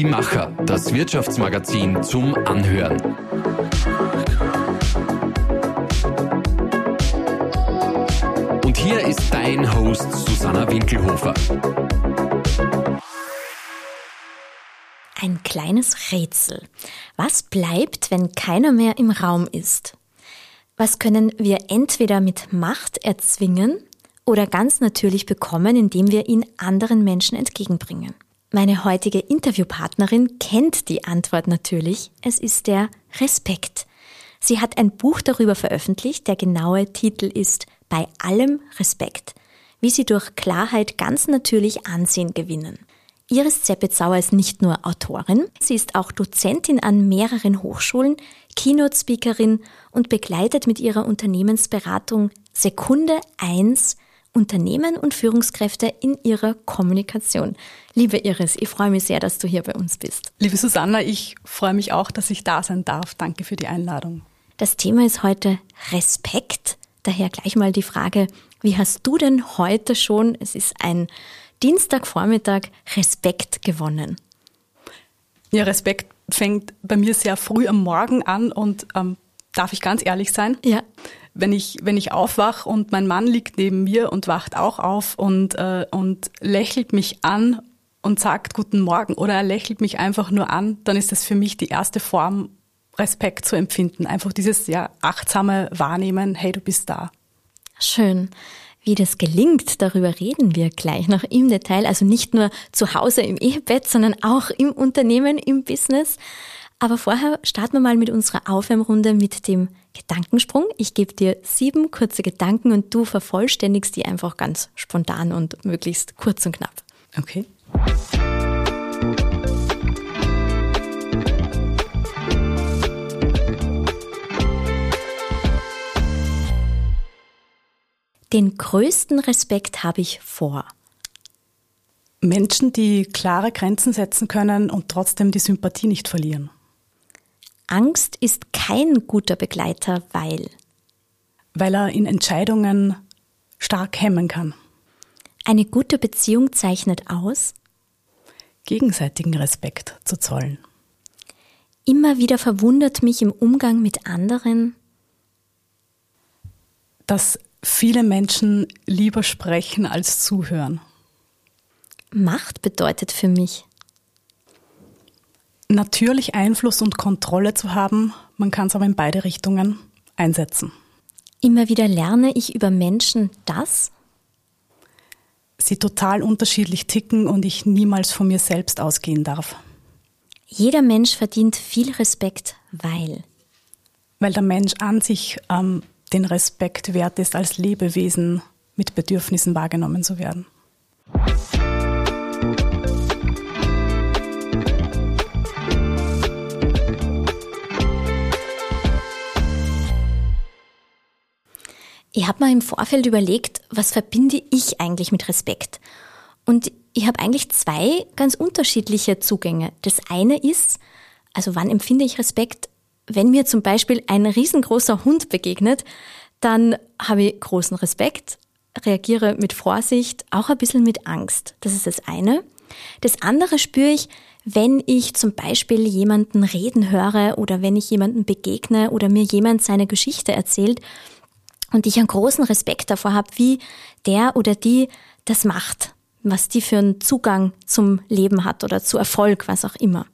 Die Macher, das Wirtschaftsmagazin zum Anhören. Und hier ist dein Host Susanna Winkelhofer. Ein kleines Rätsel. Was bleibt, wenn keiner mehr im Raum ist? Was können wir entweder mit Macht erzwingen oder ganz natürlich bekommen, indem wir ihn anderen Menschen entgegenbringen? Meine heutige Interviewpartnerin kennt die Antwort natürlich. Es ist der Respekt. Sie hat ein Buch darüber veröffentlicht. Der genaue Titel ist Bei allem Respekt. Wie Sie durch Klarheit ganz natürlich Ansehen gewinnen. Iris Zeppetzauer ist nicht nur Autorin, sie ist auch Dozentin an mehreren Hochschulen, Keynote-Speakerin und begleitet mit ihrer Unternehmensberatung Sekunde 1 Unternehmen und Führungskräfte in ihrer Kommunikation. Liebe Iris, ich freue mich sehr, dass du hier bei uns bist. Liebe Susanna, ich freue mich auch, dass ich da sein darf. Danke für die Einladung. Das Thema ist heute Respekt. Daher gleich mal die Frage, wie hast du denn heute schon, es ist ein Dienstagvormittag Respekt gewonnen? Ja, Respekt fängt bei mir sehr früh am Morgen an und ähm, darf ich ganz ehrlich sein? Ja. Wenn ich, wenn ich aufwach und mein Mann liegt neben mir und wacht auch auf und, äh, und lächelt mich an und sagt Guten Morgen oder er lächelt mich einfach nur an, dann ist das für mich die erste Form, Respekt zu empfinden. Einfach dieses ja, achtsame Wahrnehmen, hey, du bist da. Schön. Wie das gelingt, darüber reden wir gleich noch im Detail. Also nicht nur zu Hause im Ehebett, sondern auch im Unternehmen, im Business. Aber vorher starten wir mal mit unserer Aufwärmrunde mit dem Gedankensprung. Ich gebe dir sieben kurze Gedanken und du vervollständigst die einfach ganz spontan und möglichst kurz und knapp. Okay. Den größten Respekt habe ich vor. Menschen, die klare Grenzen setzen können und trotzdem die Sympathie nicht verlieren. Angst ist kein guter Begleiter, weil. Weil er in Entscheidungen stark hemmen kann. Eine gute Beziehung zeichnet aus. Gegenseitigen Respekt zu zollen. Immer wieder verwundert mich im Umgang mit anderen. Dass viele Menschen lieber sprechen als zuhören. Macht bedeutet für mich. Natürlich Einfluss und Kontrolle zu haben, man kann es aber in beide Richtungen einsetzen. Immer wieder lerne ich über Menschen das, sie total unterschiedlich ticken und ich niemals von mir selbst ausgehen darf. Jeder Mensch verdient viel Respekt, weil. Weil der Mensch an sich ähm, den Respekt wert ist, als Lebewesen mit Bedürfnissen wahrgenommen zu werden. Ich habe mir im Vorfeld überlegt, was verbinde ich eigentlich mit Respekt? Und ich habe eigentlich zwei ganz unterschiedliche Zugänge. Das eine ist, also wann empfinde ich Respekt? Wenn mir zum Beispiel ein riesengroßer Hund begegnet, dann habe ich großen Respekt, reagiere mit Vorsicht, auch ein bisschen mit Angst. Das ist das eine. Das andere spüre ich, wenn ich zum Beispiel jemanden reden höre oder wenn ich jemanden begegne oder mir jemand seine Geschichte erzählt und ich einen großen Respekt davor habe, wie der oder die das macht, was die für einen Zugang zum Leben hat oder zu Erfolg, was auch immer.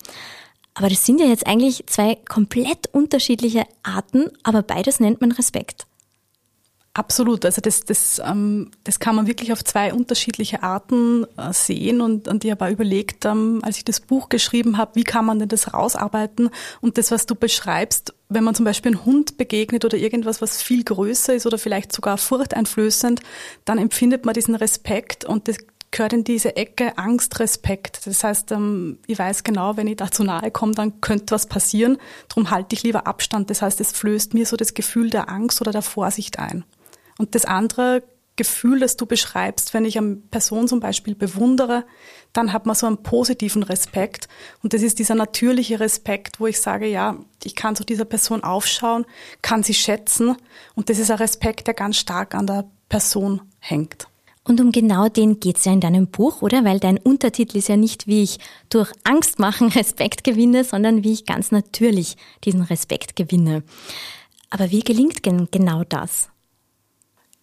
Aber das sind ja jetzt eigentlich zwei komplett unterschiedliche Arten, aber beides nennt man Respekt. Absolut, also das, das, ähm, das kann man wirklich auf zwei unterschiedliche Arten äh, sehen und, und ich habe auch überlegt, ähm, als ich das Buch geschrieben habe, wie kann man denn das rausarbeiten und das, was du beschreibst, wenn man zum Beispiel einen Hund begegnet oder irgendwas, was viel größer ist oder vielleicht sogar furchteinflößend, dann empfindet man diesen Respekt und das gehört in diese Ecke Angst, Respekt. Das heißt, ähm, ich weiß genau, wenn ich da zu nahe komme, dann könnte was passieren. Darum halte ich lieber Abstand. Das heißt, es flößt mir so das Gefühl der Angst oder der Vorsicht ein. Und das andere Gefühl, das du beschreibst, wenn ich eine Person zum Beispiel bewundere, dann hat man so einen positiven Respekt. Und das ist dieser natürliche Respekt, wo ich sage, ja, ich kann zu dieser Person aufschauen, kann sie schätzen. Und das ist ein Respekt, der ganz stark an der Person hängt. Und um genau den geht's ja in deinem Buch, oder? Weil dein Untertitel ist ja nicht, wie ich durch Angst machen Respekt gewinne, sondern wie ich ganz natürlich diesen Respekt gewinne. Aber wie gelingt genau das?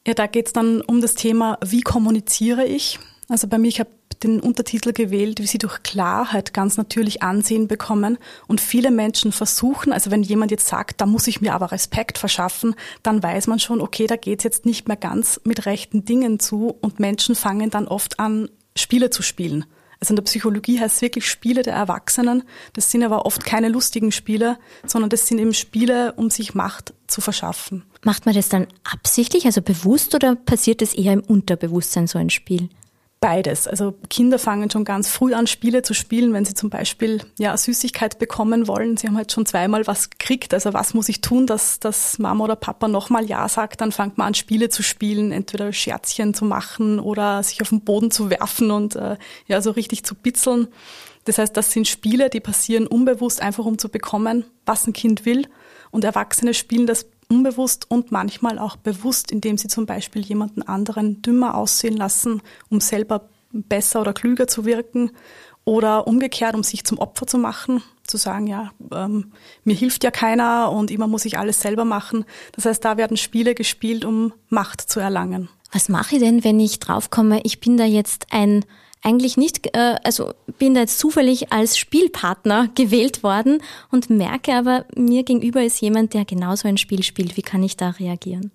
Ja, da geht's dann um das Thema, wie kommuniziere ich? Also bei mir, ich habe den Untertitel gewählt, wie sie durch Klarheit ganz natürlich Ansehen bekommen. Und viele Menschen versuchen, also wenn jemand jetzt sagt, da muss ich mir aber Respekt verschaffen, dann weiß man schon, okay, da geht's jetzt nicht mehr ganz mit rechten Dingen zu und Menschen fangen dann oft an, Spiele zu spielen. Also in der Psychologie heißt es wirklich Spiele der Erwachsenen. Das sind aber oft keine lustigen Spiele, sondern das sind eben Spiele, um sich Macht zu verschaffen. Macht man das dann absichtlich, also bewusst, oder passiert es eher im Unterbewusstsein so ein Spiel? Beides. Also Kinder fangen schon ganz früh an, Spiele zu spielen, wenn sie zum Beispiel ja Süßigkeit bekommen wollen. Sie haben halt schon zweimal was gekriegt. Also was muss ich tun, dass, dass Mama oder Papa nochmal Ja sagt? Dann fängt man an, Spiele zu spielen, entweder Scherzchen zu machen oder sich auf den Boden zu werfen und äh, ja so richtig zu bitzeln. Das heißt, das sind Spiele, die passieren unbewusst, einfach um zu bekommen, was ein Kind will. Und Erwachsene spielen das unbewusst und manchmal auch bewusst, indem sie zum Beispiel jemanden anderen dümmer aussehen lassen, um selber besser oder klüger zu wirken oder umgekehrt, um sich zum Opfer zu machen, zu sagen, ja, ähm, mir hilft ja keiner und immer muss ich alles selber machen. Das heißt, da werden Spiele gespielt, um Macht zu erlangen. Was mache ich denn, wenn ich draufkomme, ich bin da jetzt ein eigentlich nicht, äh, also bin da jetzt zufällig als Spielpartner gewählt worden und merke aber, mir gegenüber ist jemand, der genauso ein Spiel spielt. Wie kann ich da reagieren?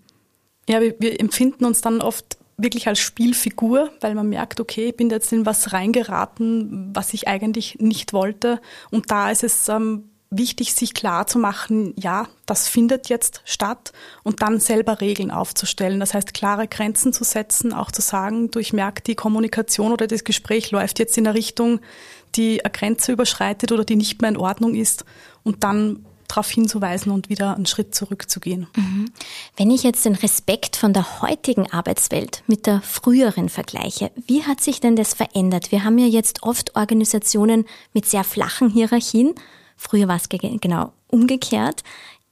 Ja, wir, wir empfinden uns dann oft wirklich als Spielfigur, weil man merkt, okay, ich bin jetzt in was reingeraten, was ich eigentlich nicht wollte. Und da ist es ähm, wichtig, sich klar zu machen, ja, das findet jetzt statt und dann selber Regeln aufzustellen. Das heißt, klare Grenzen zu setzen, auch zu sagen, du, ich merke, die Kommunikation oder das Gespräch läuft jetzt in eine Richtung, die eine Grenze überschreitet oder die nicht mehr in Ordnung ist und dann darauf hinzuweisen und wieder einen Schritt zurückzugehen. Mhm. Wenn ich jetzt den Respekt von der heutigen Arbeitswelt mit der früheren vergleiche, wie hat sich denn das verändert? Wir haben ja jetzt oft Organisationen mit sehr flachen Hierarchien Früher war es genau umgekehrt.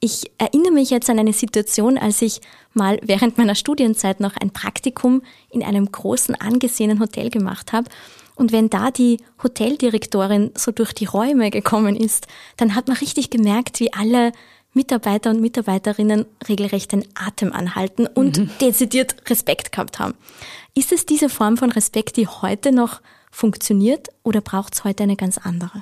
Ich erinnere mich jetzt an eine Situation, als ich mal während meiner Studienzeit noch ein Praktikum in einem großen angesehenen Hotel gemacht habe. Und wenn da die Hoteldirektorin so durch die Räume gekommen ist, dann hat man richtig gemerkt, wie alle Mitarbeiter und Mitarbeiterinnen regelrecht den Atem anhalten und mhm. dezidiert Respekt gehabt haben. Ist es diese Form von Respekt, die heute noch funktioniert oder braucht es heute eine ganz andere?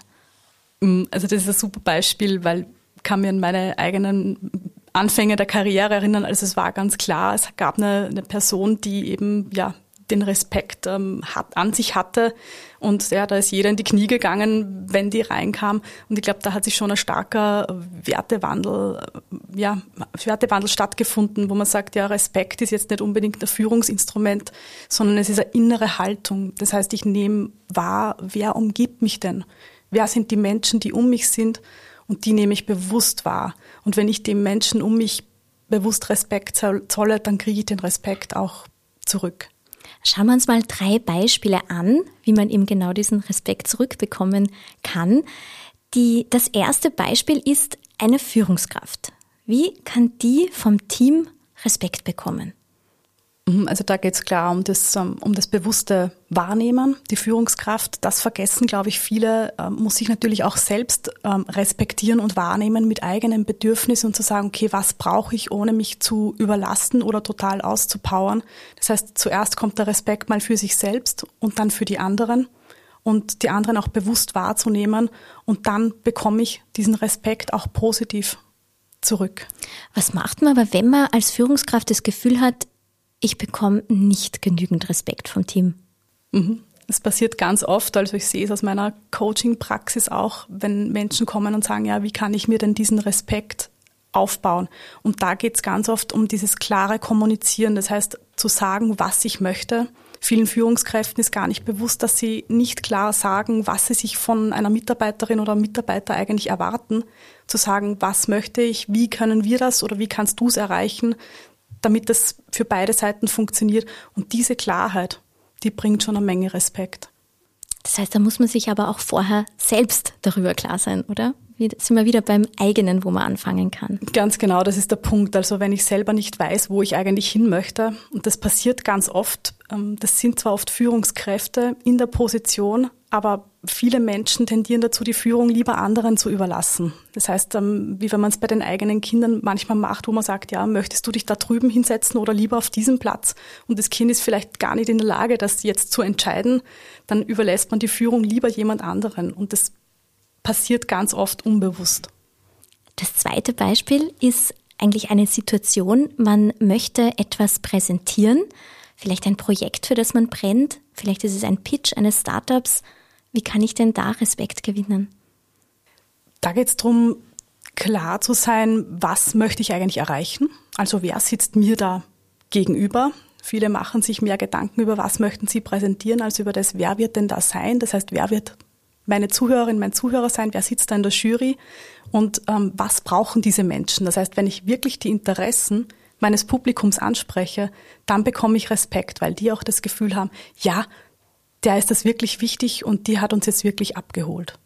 Mm, also das ist ein super Beispiel, weil ich kann mir an meine eigenen Anfänge der Karriere erinnern. Also es war ganz klar, es gab eine, eine Person, die eben ja den Respekt ähm, hat, an sich hatte. Und ja, da ist jeder in die Knie gegangen, wenn die reinkam. Und ich glaube, da hat sich schon ein starker Wertewandel, äh, ja, Wertewandel stattgefunden, wo man sagt, ja, Respekt ist jetzt nicht unbedingt ein Führungsinstrument, sondern es ist eine innere Haltung. Das heißt, ich nehme wahr, wer umgibt mich denn? Wer sind die Menschen, die um mich sind und die nehme ich bewusst wahr. Und wenn ich dem Menschen um mich bewusst Respekt zolle, dann kriege ich den Respekt auch zurück. Schauen wir uns mal drei Beispiele an, wie man eben genau diesen Respekt zurückbekommen kann. Die, das erste Beispiel ist eine Führungskraft. Wie kann die vom Team Respekt bekommen? Mhm, also da geht es klar um das, ähm, um das bewusste Wahrnehmen, die Führungskraft. Das vergessen, glaube ich, viele, ähm, muss sich natürlich auch selbst ähm, respektieren und wahrnehmen mit eigenen Bedürfnissen und zu sagen, okay, was brauche ich, ohne mich zu überlasten oder total auszupowern. Das heißt, zuerst kommt der Respekt mal für sich selbst und dann für die anderen und die anderen auch bewusst wahrzunehmen und dann bekomme ich diesen Respekt auch positiv zurück. Was macht man aber, wenn man als Führungskraft das Gefühl hat, ich bekomme nicht genügend Respekt vom Team. Mhm. Es passiert ganz oft, also ich sehe es aus meiner Coaching-Praxis auch, wenn Menschen kommen und sagen, ja, wie kann ich mir denn diesen Respekt aufbauen? Und da geht es ganz oft um dieses klare Kommunizieren, das heißt zu sagen, was ich möchte. Vielen Führungskräften ist gar nicht bewusst, dass sie nicht klar sagen, was sie sich von einer Mitarbeiterin oder Mitarbeiter eigentlich erwarten. Zu sagen, was möchte ich, wie können wir das oder wie kannst du es erreichen, damit das für beide Seiten funktioniert. Und diese Klarheit, die bringt schon eine Menge Respekt. Das heißt, da muss man sich aber auch vorher selbst darüber klar sein, oder? sind wir wieder beim eigenen, wo man anfangen kann. Ganz genau, das ist der Punkt. Also wenn ich selber nicht weiß, wo ich eigentlich hin möchte, und das passiert ganz oft, ähm, das sind zwar oft Führungskräfte in der Position, aber viele Menschen tendieren dazu, die Führung lieber anderen zu überlassen. Das heißt, ähm, wie wenn man es bei den eigenen Kindern manchmal macht, wo man sagt, ja, möchtest du dich da drüben hinsetzen oder lieber auf diesem Platz? Und das Kind ist vielleicht gar nicht in der Lage, das jetzt zu entscheiden, dann überlässt man die Führung lieber jemand anderen. Und das passiert ganz oft unbewusst. Das zweite Beispiel ist eigentlich eine Situation, man möchte etwas präsentieren, vielleicht ein Projekt, für das man brennt, vielleicht ist es ein Pitch eines Startups wie kann ich denn da Respekt gewinnen? Da geht es darum, klar zu sein, was möchte ich eigentlich erreichen? Also wer sitzt mir da gegenüber? Viele machen sich mehr Gedanken über, was möchten sie präsentieren, als über das, wer wird denn da sein? Das heißt, wer wird meine Zuhörerin, mein Zuhörer sein? Wer sitzt da in der Jury? Und ähm, was brauchen diese Menschen? Das heißt, wenn ich wirklich die Interessen meines Publikums anspreche, dann bekomme ich Respekt, weil die auch das Gefühl haben, ja, der ist das wirklich wichtig und die hat uns jetzt wirklich abgeholt.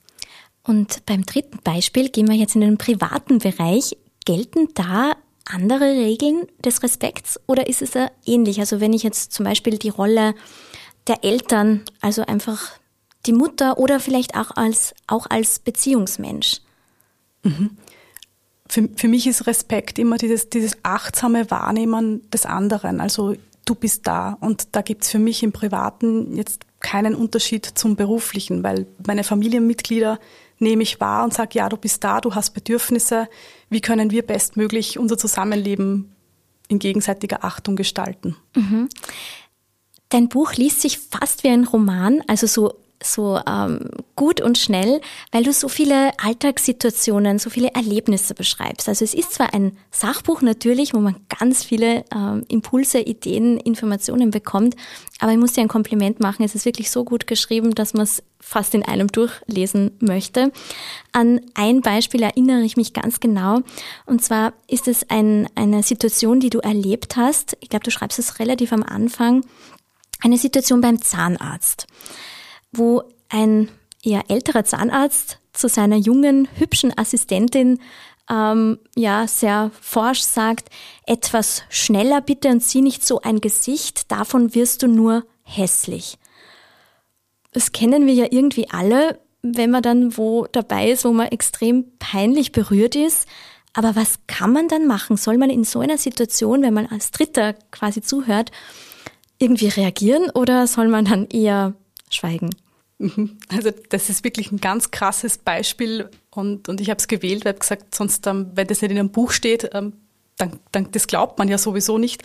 Und beim dritten Beispiel gehen wir jetzt in den privaten Bereich. Gelten da andere Regeln des Respekts oder ist es da ähnlich? Also wenn ich jetzt zum Beispiel die Rolle der Eltern, also einfach die Mutter oder vielleicht auch als, auch als Beziehungsmensch. Mhm. Für, für mich ist Respekt immer dieses, dieses achtsame Wahrnehmen des anderen. Also du bist da. Und da gibt's für mich im Privaten jetzt keinen Unterschied zum beruflichen, weil meine Familienmitglieder nehme ich wahr und sage, ja, du bist da, du hast Bedürfnisse, wie können wir bestmöglich unser Zusammenleben in gegenseitiger Achtung gestalten. Mhm. Dein Buch liest sich fast wie ein Roman, also so so ähm, gut und schnell, weil du so viele Alltagssituationen, so viele Erlebnisse beschreibst. Also es ist zwar ein Sachbuch natürlich, wo man ganz viele ähm, Impulse, Ideen, Informationen bekommt, aber ich muss dir ein Kompliment machen. Es ist wirklich so gut geschrieben, dass man es fast in einem durchlesen möchte. An ein Beispiel erinnere ich mich ganz genau. Und zwar ist es ein, eine Situation, die du erlebt hast. Ich glaube, du schreibst es relativ am Anfang. Eine Situation beim Zahnarzt wo ein eher älterer Zahnarzt zu seiner jungen, hübschen Assistentin ähm, ja sehr forsch sagt, etwas schneller bitte und sieh nicht so ein Gesicht, davon wirst du nur hässlich. Das kennen wir ja irgendwie alle, wenn man dann wo dabei ist, wo man extrem peinlich berührt ist. Aber was kann man dann machen? Soll man in so einer Situation, wenn man als Dritter quasi zuhört, irgendwie reagieren oder soll man dann eher schweigen. Mhm. Also das ist wirklich ein ganz krasses Beispiel und, und ich habe es gewählt, weil ich gesagt, sonst, ähm, wenn das nicht in einem Buch steht, ähm, dann, dann das glaubt man ja sowieso nicht.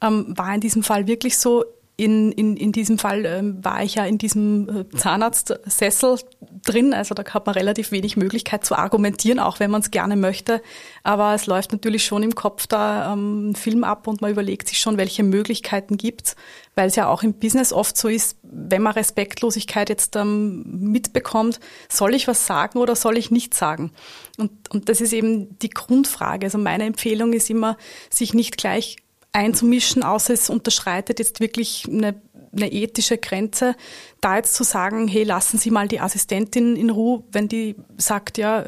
Ähm, war in diesem Fall wirklich so, in, in, in diesem Fall ähm, war ich ja in diesem äh, Zahnarztsessel drin, also da hat man relativ wenig Möglichkeit zu argumentieren, auch wenn man es gerne möchte. Aber es läuft natürlich schon im Kopf da ähm, ein Film ab und man überlegt sich schon, welche Möglichkeiten gibt's, weil es ja auch im Business oft so ist, wenn man Respektlosigkeit jetzt ähm, mitbekommt, soll ich was sagen oder soll ich nicht sagen? Und, und das ist eben die Grundfrage. Also meine Empfehlung ist immer, sich nicht gleich einzumischen, außer es unterschreitet jetzt wirklich eine, eine ethische Grenze. Da jetzt zu sagen, hey, lassen Sie mal die Assistentin in Ruhe, wenn die sagt, ja,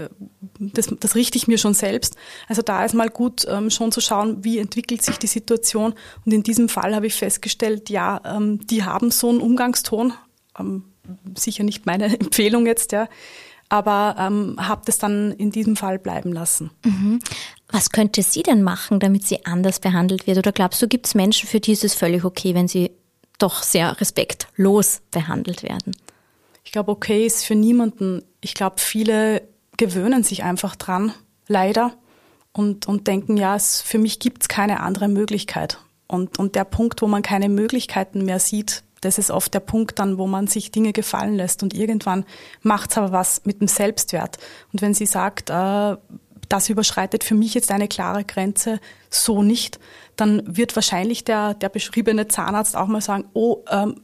das, das richte ich mir schon selbst. Also da ist mal gut, ähm, schon zu schauen, wie entwickelt sich die Situation. Und in diesem Fall habe ich festgestellt, ja, ähm, die haben so einen Umgangston, ähm, sicher nicht meine Empfehlung jetzt, ja, aber ähm, habe das dann in diesem Fall bleiben lassen. Mhm. Was könnte sie denn machen, damit sie anders behandelt wird? Oder glaubst du, gibt es Menschen, für die ist es völlig okay, wenn sie doch sehr respektlos behandelt werden? Ich glaube, okay ist für niemanden. Ich glaube, viele gewöhnen sich einfach dran, leider, und, und denken, ja, es, für mich gibt es keine andere Möglichkeit. Und, und der Punkt, wo man keine Möglichkeiten mehr sieht, das ist oft der Punkt dann, wo man sich Dinge gefallen lässt und irgendwann macht es aber was mit dem Selbstwert. Und wenn sie sagt, äh, das überschreitet für mich jetzt eine klare Grenze, so nicht, dann wird wahrscheinlich der, der beschriebene Zahnarzt auch mal sagen, oh, ähm,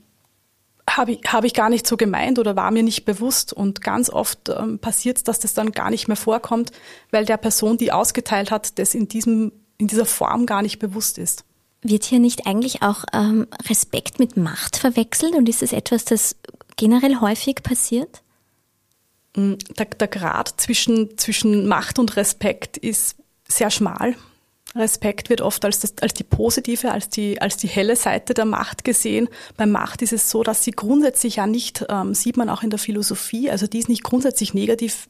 habe ich, hab ich gar nicht so gemeint oder war mir nicht bewusst. Und ganz oft ähm, passiert es, dass das dann gar nicht mehr vorkommt, weil der Person, die ausgeteilt hat, das in, diesem, in dieser Form gar nicht bewusst ist. Wird hier nicht eigentlich auch ähm, Respekt mit Macht verwechselt und ist es etwas, das generell häufig passiert? Mm, der, der Grad zwischen, zwischen Macht und Respekt ist sehr schmal. Respekt wird oft als, das, als die positive, als die, als die helle Seite der Macht gesehen. Bei Macht ist es so, dass sie grundsätzlich ja nicht, ähm, sieht man auch in der Philosophie, also die ist nicht grundsätzlich negativ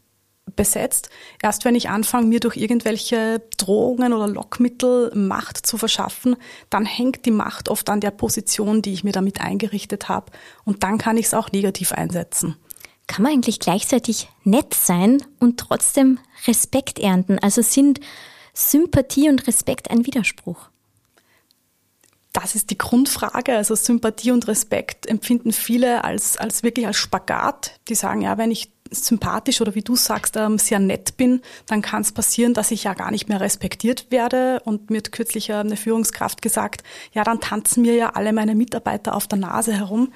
besetzt. Erst wenn ich anfange, mir durch irgendwelche Drohungen oder Lockmittel Macht zu verschaffen, dann hängt die Macht oft an der Position, die ich mir damit eingerichtet habe. Und dann kann ich es auch negativ einsetzen. Kann man eigentlich gleichzeitig nett sein und trotzdem Respekt ernten? Also sind Sympathie und Respekt ein Widerspruch? Das ist die Grundfrage. Also Sympathie und Respekt empfinden viele als, als wirklich als Spagat. Die sagen, ja, wenn ich sympathisch oder wie du sagst, ähm, sehr nett bin, dann kann es passieren, dass ich ja gar nicht mehr respektiert werde. Und mir hat kürzlich eine Führungskraft gesagt, ja, dann tanzen mir ja alle meine Mitarbeiter auf der Nase herum.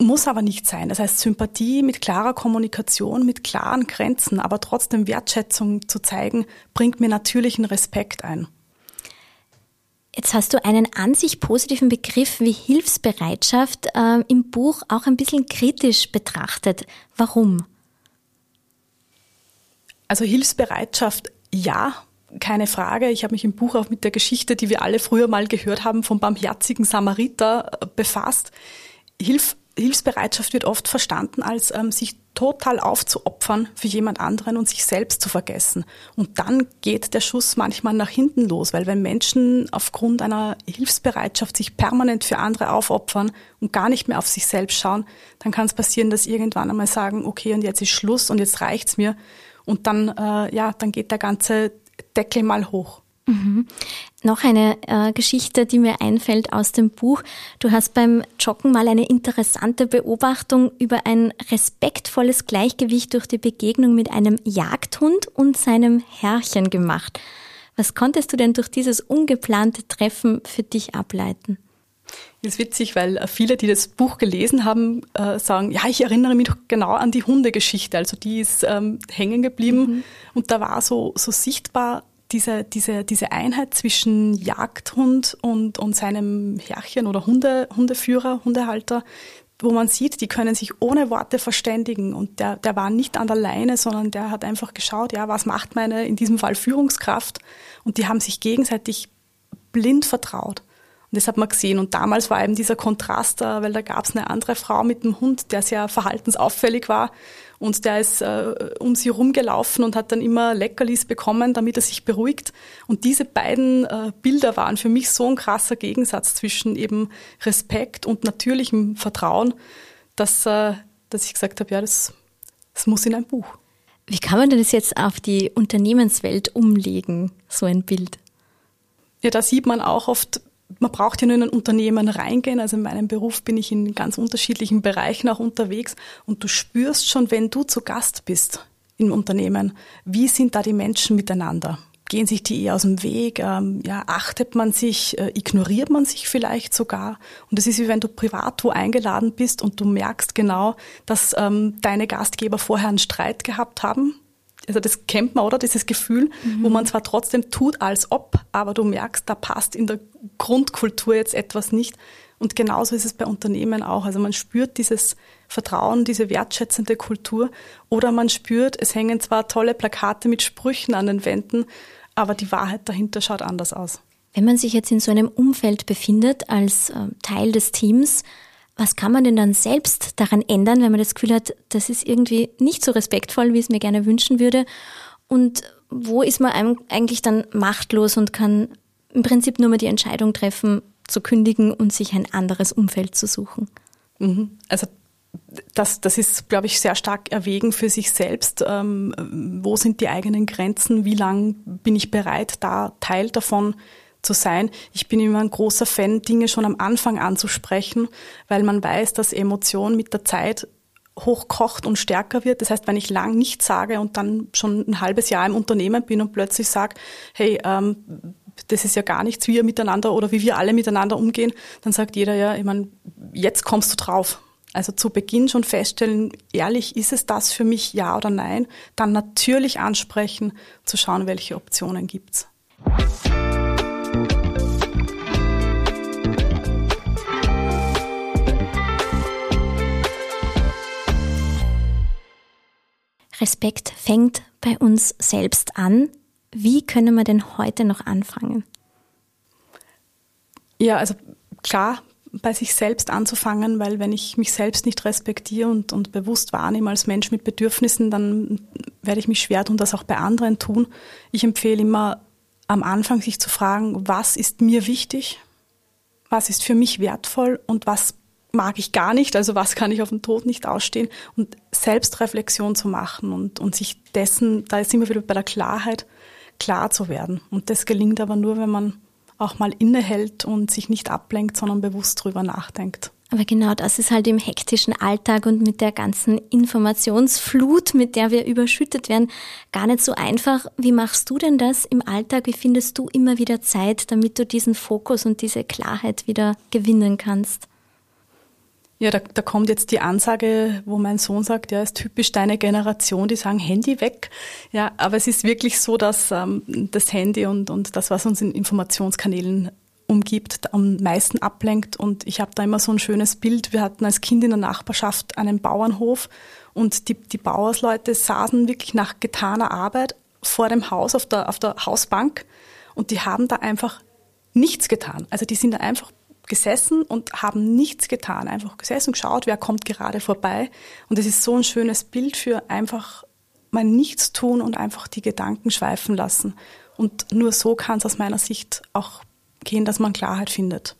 Muss aber nicht sein. Das heißt, Sympathie mit klarer Kommunikation, mit klaren Grenzen, aber trotzdem Wertschätzung zu zeigen, bringt mir natürlichen Respekt ein. Jetzt hast du einen an sich positiven Begriff wie Hilfsbereitschaft äh, im Buch auch ein bisschen kritisch betrachtet. Warum? Also Hilfsbereitschaft, ja, keine Frage. Ich habe mich im Buch auch mit der Geschichte, die wir alle früher mal gehört haben, vom barmherzigen Samariter äh, befasst. Hilf, Hilfsbereitschaft wird oft verstanden als ähm, sich total aufzuopfern für jemand anderen und sich selbst zu vergessen. Und dann geht der Schuss manchmal nach hinten los, weil wenn Menschen aufgrund einer Hilfsbereitschaft sich permanent für andere aufopfern und gar nicht mehr auf sich selbst schauen, dann kann es passieren, dass irgendwann einmal sagen, okay, und jetzt ist Schluss und jetzt reicht's mir. Und dann, äh, ja, dann geht der ganze Deckel mal hoch. Mhm. Noch eine äh, Geschichte, die mir einfällt aus dem Buch. Du hast beim Joggen mal eine interessante Beobachtung über ein respektvolles Gleichgewicht durch die Begegnung mit einem Jagdhund und seinem Herrchen gemacht. Was konntest du denn durch dieses ungeplante Treffen für dich ableiten? Das ist witzig, weil viele, die das Buch gelesen haben, äh, sagen, ja, ich erinnere mich doch genau an die Hundegeschichte. Also die ist ähm, hängen geblieben mhm. und da war so, so sichtbar, diese, diese, diese Einheit zwischen Jagdhund und, und seinem Herrchen oder Hunde, Hundeführer, Hundehalter, wo man sieht, die können sich ohne Worte verständigen. Und der, der war nicht an der Leine, sondern der hat einfach geschaut, ja, was macht meine, in diesem Fall Führungskraft? Und die haben sich gegenseitig blind vertraut. Und das hat man gesehen. Und damals war eben dieser Kontrast da, weil da gab es eine andere Frau mit einem Hund, der sehr verhaltensauffällig war. Und der ist äh, um sie rumgelaufen und hat dann immer Leckerlis bekommen, damit er sich beruhigt. Und diese beiden äh, Bilder waren für mich so ein krasser Gegensatz zwischen eben Respekt und natürlichem Vertrauen, dass, äh, dass ich gesagt habe, ja, das, das muss in ein Buch. Wie kann man denn das jetzt auf die Unternehmenswelt umlegen, so ein Bild? Ja, da sieht man auch oft man braucht ja nur in ein Unternehmen reingehen. Also in meinem Beruf bin ich in ganz unterschiedlichen Bereichen auch unterwegs und du spürst schon, wenn du zu Gast bist im Unternehmen, wie sind da die Menschen miteinander? Gehen sich die eher aus dem Weg? Ähm, ja, achtet man sich? Äh, ignoriert man sich vielleicht sogar? Und das ist wie wenn du privat wo eingeladen bist und du merkst genau, dass ähm, deine Gastgeber vorher einen Streit gehabt haben also das kennt man, oder? Dieses Gefühl, mhm. wo man zwar trotzdem tut, als ob, aber du merkst, da passt in der Grundkultur jetzt etwas nicht. Und genauso ist es bei Unternehmen auch. Also man spürt dieses Vertrauen, diese wertschätzende Kultur oder man spürt, es hängen zwar tolle Plakate mit Sprüchen an den Wänden, aber die Wahrheit dahinter schaut anders aus. Wenn man sich jetzt in so einem Umfeld befindet als äh, Teil des Teams, was kann man denn dann selbst daran ändern, wenn man das Gefühl hat, das ist irgendwie nicht so respektvoll, wie es mir gerne wünschen würde? Und wo ist man eigentlich dann machtlos und kann im Prinzip nur mal die Entscheidung treffen, zu kündigen und sich ein anderes Umfeld zu suchen? Mhm. Also das, das ist, glaube ich, sehr stark erwägen für sich selbst. Ähm, wo sind die eigenen Grenzen? Wie lang bin ich bereit, da Teil davon zu sein. Ich bin immer ein großer Fan, Dinge schon am Anfang anzusprechen, weil man weiß, dass Emotion mit der Zeit hochkocht und stärker wird. Das heißt, wenn ich lang nichts sage und dann schon ein halbes Jahr im Unternehmen bin und plötzlich sage, hey, ähm, das ist ja gar nichts, wie wir miteinander oder wie wir alle miteinander umgehen, dann sagt jeder ja, ich meine, jetzt kommst du drauf. Also zu Beginn schon feststellen, ehrlich, ist es das für mich, ja oder nein? Dann natürlich ansprechen, zu schauen, welche Optionen gibt's. Respekt fängt bei uns selbst an. Wie können wir denn heute noch anfangen? Ja, also klar, bei sich selbst anzufangen, weil wenn ich mich selbst nicht respektiere und, und bewusst wahrnehme als Mensch mit Bedürfnissen, dann werde ich mich schwer tun, das auch bei anderen tun. Ich empfehle immer am Anfang sich zu fragen, was ist mir wichtig, was ist für mich wertvoll und was mag ich gar nicht, also was kann ich auf den Tod nicht ausstehen und Selbstreflexion zu machen und, und sich dessen, da ist immer wieder bei der Klarheit, klar zu werden. Und das gelingt aber nur, wenn man auch mal innehält und sich nicht ablenkt, sondern bewusst drüber nachdenkt. Aber genau das ist halt im hektischen Alltag und mit der ganzen Informationsflut, mit der wir überschüttet werden, gar nicht so einfach. Wie machst du denn das im Alltag? Wie findest du immer wieder Zeit, damit du diesen Fokus und diese Klarheit wieder gewinnen kannst? Ja, da, da kommt jetzt die Ansage, wo mein Sohn sagt, ja, ist typisch deine Generation, die sagen Handy weg. Ja, aber es ist wirklich so, dass ähm, das Handy und, und das, was uns in Informationskanälen umgibt, am meisten ablenkt. Und ich habe da immer so ein schönes Bild. Wir hatten als Kind in der Nachbarschaft einen Bauernhof und die, die Bauersleute saßen wirklich nach getaner Arbeit vor dem Haus auf der, auf der Hausbank und die haben da einfach nichts getan. Also die sind da einfach gesessen und haben nichts getan, einfach gesessen, geschaut, wer kommt gerade vorbei. Und es ist so ein schönes Bild für einfach mal nichts tun und einfach die Gedanken schweifen lassen. Und nur so kann es aus meiner Sicht auch gehen, dass man Klarheit findet.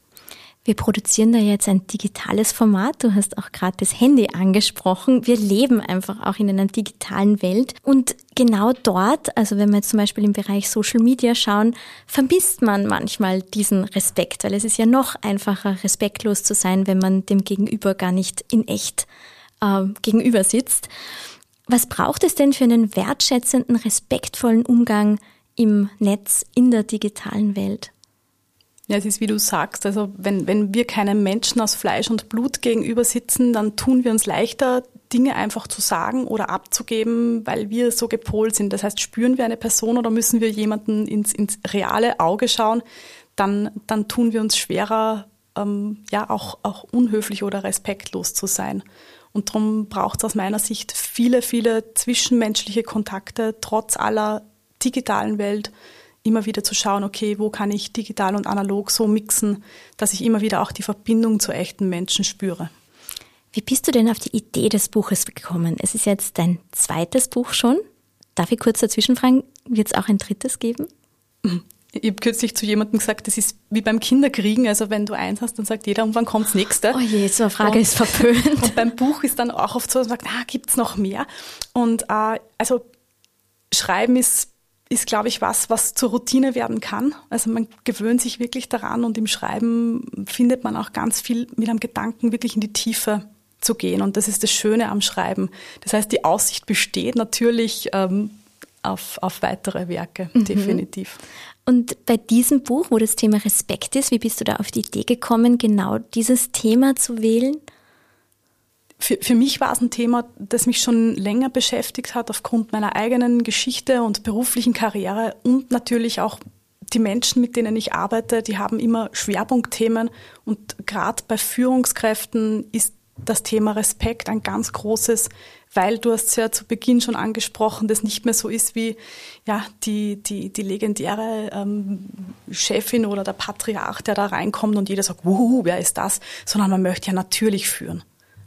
Wir produzieren da jetzt ein digitales Format. Du hast auch gerade das Handy angesprochen. Wir leben einfach auch in einer digitalen Welt. Und genau dort, also wenn wir jetzt zum Beispiel im Bereich Social Media schauen, vermisst man manchmal diesen Respekt, weil es ist ja noch einfacher, respektlos zu sein, wenn man dem Gegenüber gar nicht in echt äh, gegenüber sitzt. Was braucht es denn für einen wertschätzenden, respektvollen Umgang im Netz, in der digitalen Welt? Ja, es ist wie du sagst, also wenn, wenn wir keinem Menschen aus Fleisch und Blut gegenüber sitzen, dann tun wir uns leichter, Dinge einfach zu sagen oder abzugeben, weil wir so gepolt sind. Das heißt, spüren wir eine Person oder müssen wir jemanden ins, ins reale Auge schauen, dann, dann tun wir uns schwerer, ähm, ja, auch, auch unhöflich oder respektlos zu sein. Und darum braucht es aus meiner Sicht viele, viele zwischenmenschliche Kontakte, trotz aller digitalen Welt, immer wieder zu schauen, okay, wo kann ich digital und analog so mixen, dass ich immer wieder auch die Verbindung zu echten Menschen spüre. Wie bist du denn auf die Idee des Buches gekommen? Es ist jetzt dein zweites Buch schon. Darf ich kurz dazwischen fragen, wird es auch ein drittes geben? Ich habe kürzlich zu jemandem gesagt, das ist wie beim Kinderkriegen. Also wenn du eins hast, dann sagt jeder, und wann kommt das nächste? Oh je, so eine Frage und, ist verpönt. Und beim Buch ist dann auch oft so, dass man sagt, ah, gibt es noch mehr? Und äh, also Schreiben ist ist, glaube ich, was, was zur Routine werden kann. Also man gewöhnt sich wirklich daran und im Schreiben findet man auch ganz viel mit einem Gedanken wirklich in die Tiefe zu gehen. Und das ist das Schöne am Schreiben. Das heißt, die Aussicht besteht natürlich ähm, auf, auf weitere Werke, mhm. definitiv. Und bei diesem Buch, wo das Thema Respekt ist, wie bist du da auf die Idee gekommen, genau dieses Thema zu wählen? Für, für mich war es ein Thema, das mich schon länger beschäftigt hat, aufgrund meiner eigenen Geschichte und beruflichen Karriere und natürlich auch die Menschen, mit denen ich arbeite, die haben immer Schwerpunktthemen und gerade bei Führungskräften ist das Thema Respekt ein ganz großes, weil du hast es ja zu Beginn schon angesprochen, das nicht mehr so ist wie ja die die die legendäre ähm, Chefin oder der Patriarch, der da reinkommt und jeder sagt, wuhu, wer ist das, sondern man möchte ja natürlich führen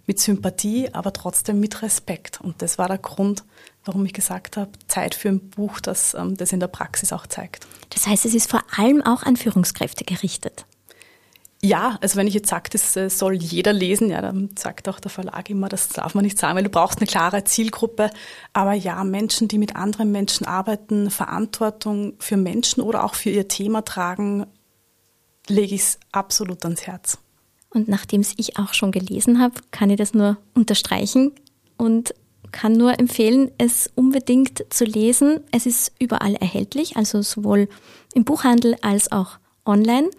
mit Sympathie, aber trotzdem mit Respekt. Und das war der Grund, warum ich gesagt habe, Zeit für ein Buch, das ähm, das in der Praxis auch zeigt. Das heißt, es ist vor allem auch an Führungskräfte gerichtet. Ja, also wenn ich jetzt sage, das äh, soll jeder lesen, ja, dann sagt auch der Verlag immer, das darf man nicht sagen, weil du brauchst eine klare Zielgruppe. Aber ja, Menschen, die mit anderen Menschen arbeiten, Verantwortung für Menschen oder auch für ihr Thema tragen, lege ich es absolut ans Herz. Und nachdem es ich auch schon gelesen habe, kann ich das nur unterstreichen und kann nur empfehlen, es unbedingt zu lesen. Es ist überall erhältlich, also sowohl im Buchhandel als auch online.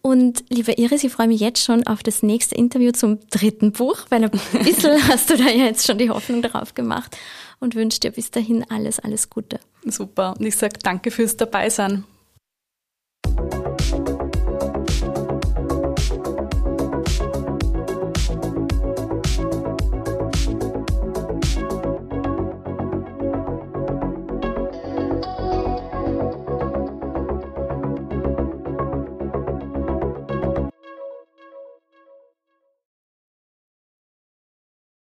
Und liebe Iris, ich freue mich jetzt schon auf das nächste Interview zum dritten Buch, weil ein bisschen hast du da ja jetzt schon die Hoffnung darauf gemacht und wünsche dir bis dahin alles, alles Gute. Super. Und ich sage danke fürs Dabeisein.